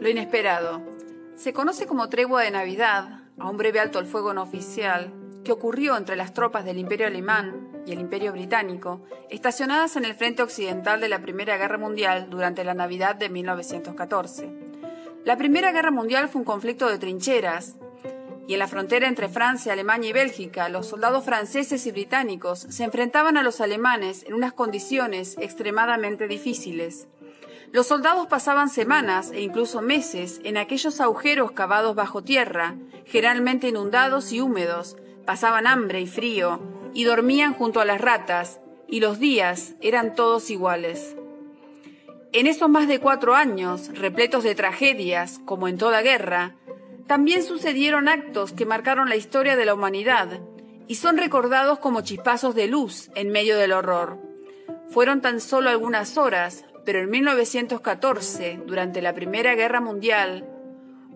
Lo inesperado. Se conoce como tregua de Navidad, a un breve alto al fuego no oficial, que ocurrió entre las tropas del Imperio Alemán y el Imperio Británico, estacionadas en el frente occidental de la Primera Guerra Mundial durante la Navidad de 1914. La Primera Guerra Mundial fue un conflicto de trincheras, y en la frontera entre Francia, Alemania y Bélgica, los soldados franceses y británicos se enfrentaban a los alemanes en unas condiciones extremadamente difíciles. Los soldados pasaban semanas e incluso meses en aquellos agujeros cavados bajo tierra, generalmente inundados y húmedos, pasaban hambre y frío, y dormían junto a las ratas, y los días eran todos iguales. En esos más de cuatro años, repletos de tragedias, como en toda guerra, también sucedieron actos que marcaron la historia de la humanidad y son recordados como chispazos de luz en medio del horror. Fueron tan solo algunas horas, pero en 1914, durante la Primera Guerra Mundial,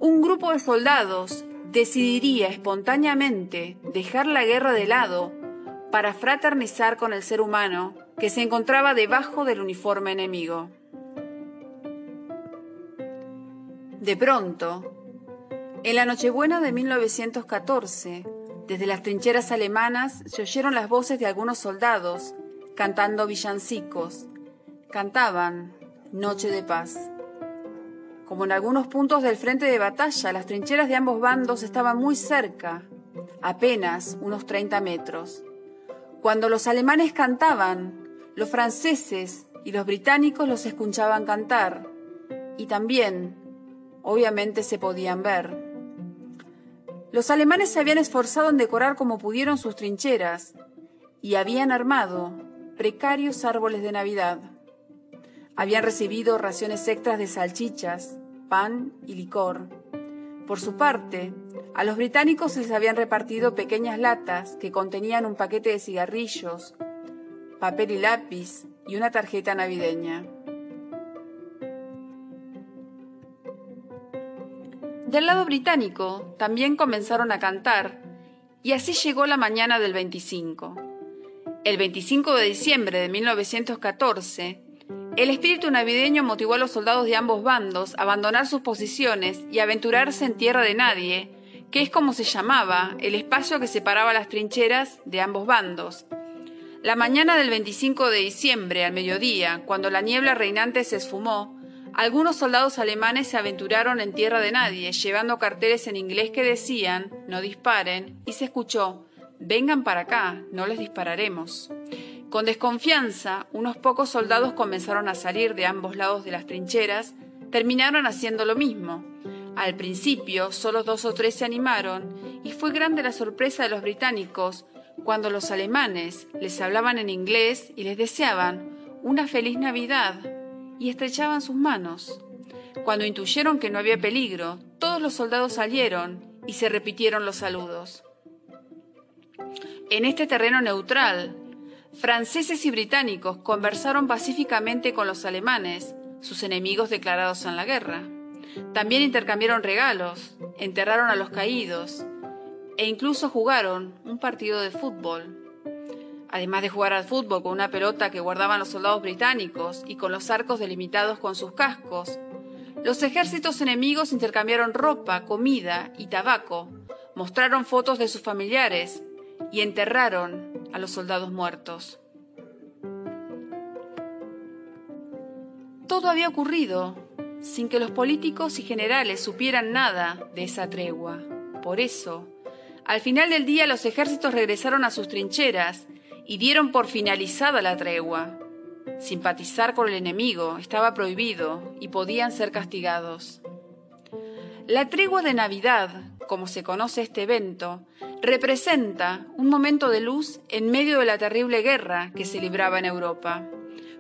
un grupo de soldados decidiría espontáneamente dejar la guerra de lado para fraternizar con el ser humano que se encontraba debajo del uniforme enemigo. De pronto, en la Nochebuena de 1914, desde las trincheras alemanas se oyeron las voces de algunos soldados cantando villancicos. Cantaban Noche de Paz. Como en algunos puntos del frente de batalla, las trincheras de ambos bandos estaban muy cerca, apenas unos 30 metros. Cuando los alemanes cantaban, los franceses y los británicos los escuchaban cantar y también, obviamente, se podían ver. Los alemanes se habían esforzado en decorar como pudieron sus trincheras y habían armado precarios árboles de Navidad. Habían recibido raciones extras de salchichas, pan y licor. Por su parte, a los británicos se les habían repartido pequeñas latas que contenían un paquete de cigarrillos, papel y lápiz y una tarjeta navideña. Del lado británico también comenzaron a cantar y así llegó la mañana del 25. El 25 de diciembre de 1914, el espíritu navideño motivó a los soldados de ambos bandos a abandonar sus posiciones y aventurarse en tierra de nadie que es como se llamaba el espacio que separaba las trincheras de ambos bandos. La mañana del 25 de diciembre, al mediodía, cuando la niebla reinante se esfumó, algunos soldados alemanes se aventuraron en tierra de nadie, llevando carteles en inglés que decían no disparen, y se escuchó vengan para acá, no les dispararemos. Con desconfianza, unos pocos soldados comenzaron a salir de ambos lados de las trincheras, terminaron haciendo lo mismo. Al principio, solo dos o tres se animaron y fue grande la sorpresa de los británicos cuando los alemanes les hablaban en inglés y les deseaban una feliz Navidad y estrechaban sus manos. Cuando intuyeron que no había peligro, todos los soldados salieron y se repitieron los saludos. En este terreno neutral, franceses y británicos conversaron pacíficamente con los alemanes, sus enemigos declarados en la guerra. También intercambiaron regalos, enterraron a los caídos e incluso jugaron un partido de fútbol. Además de jugar al fútbol con una pelota que guardaban los soldados británicos y con los arcos delimitados con sus cascos, los ejércitos enemigos intercambiaron ropa, comida y tabaco, mostraron fotos de sus familiares y enterraron a los soldados muertos. Todo había ocurrido sin que los políticos y generales supieran nada de esa tregua. Por eso, al final del día los ejércitos regresaron a sus trincheras y dieron por finalizada la tregua. Simpatizar con el enemigo estaba prohibido y podían ser castigados. La tregua de Navidad, como se conoce este evento, representa un momento de luz en medio de la terrible guerra que se libraba en Europa.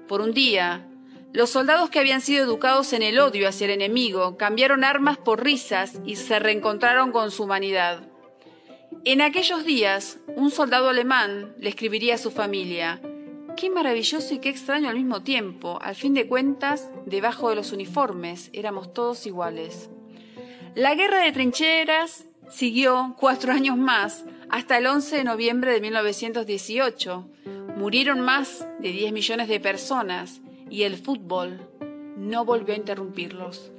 Por un día, los soldados que habían sido educados en el odio hacia el enemigo cambiaron armas por risas y se reencontraron con su humanidad. En aquellos días, un soldado alemán le escribiría a su familia, Qué maravilloso y qué extraño al mismo tiempo. Al fin de cuentas, debajo de los uniformes éramos todos iguales. La guerra de trincheras siguió cuatro años más, hasta el 11 de noviembre de 1918, Murieron más de 10 millones de personas y el fútbol no volvió a interrumpirlos.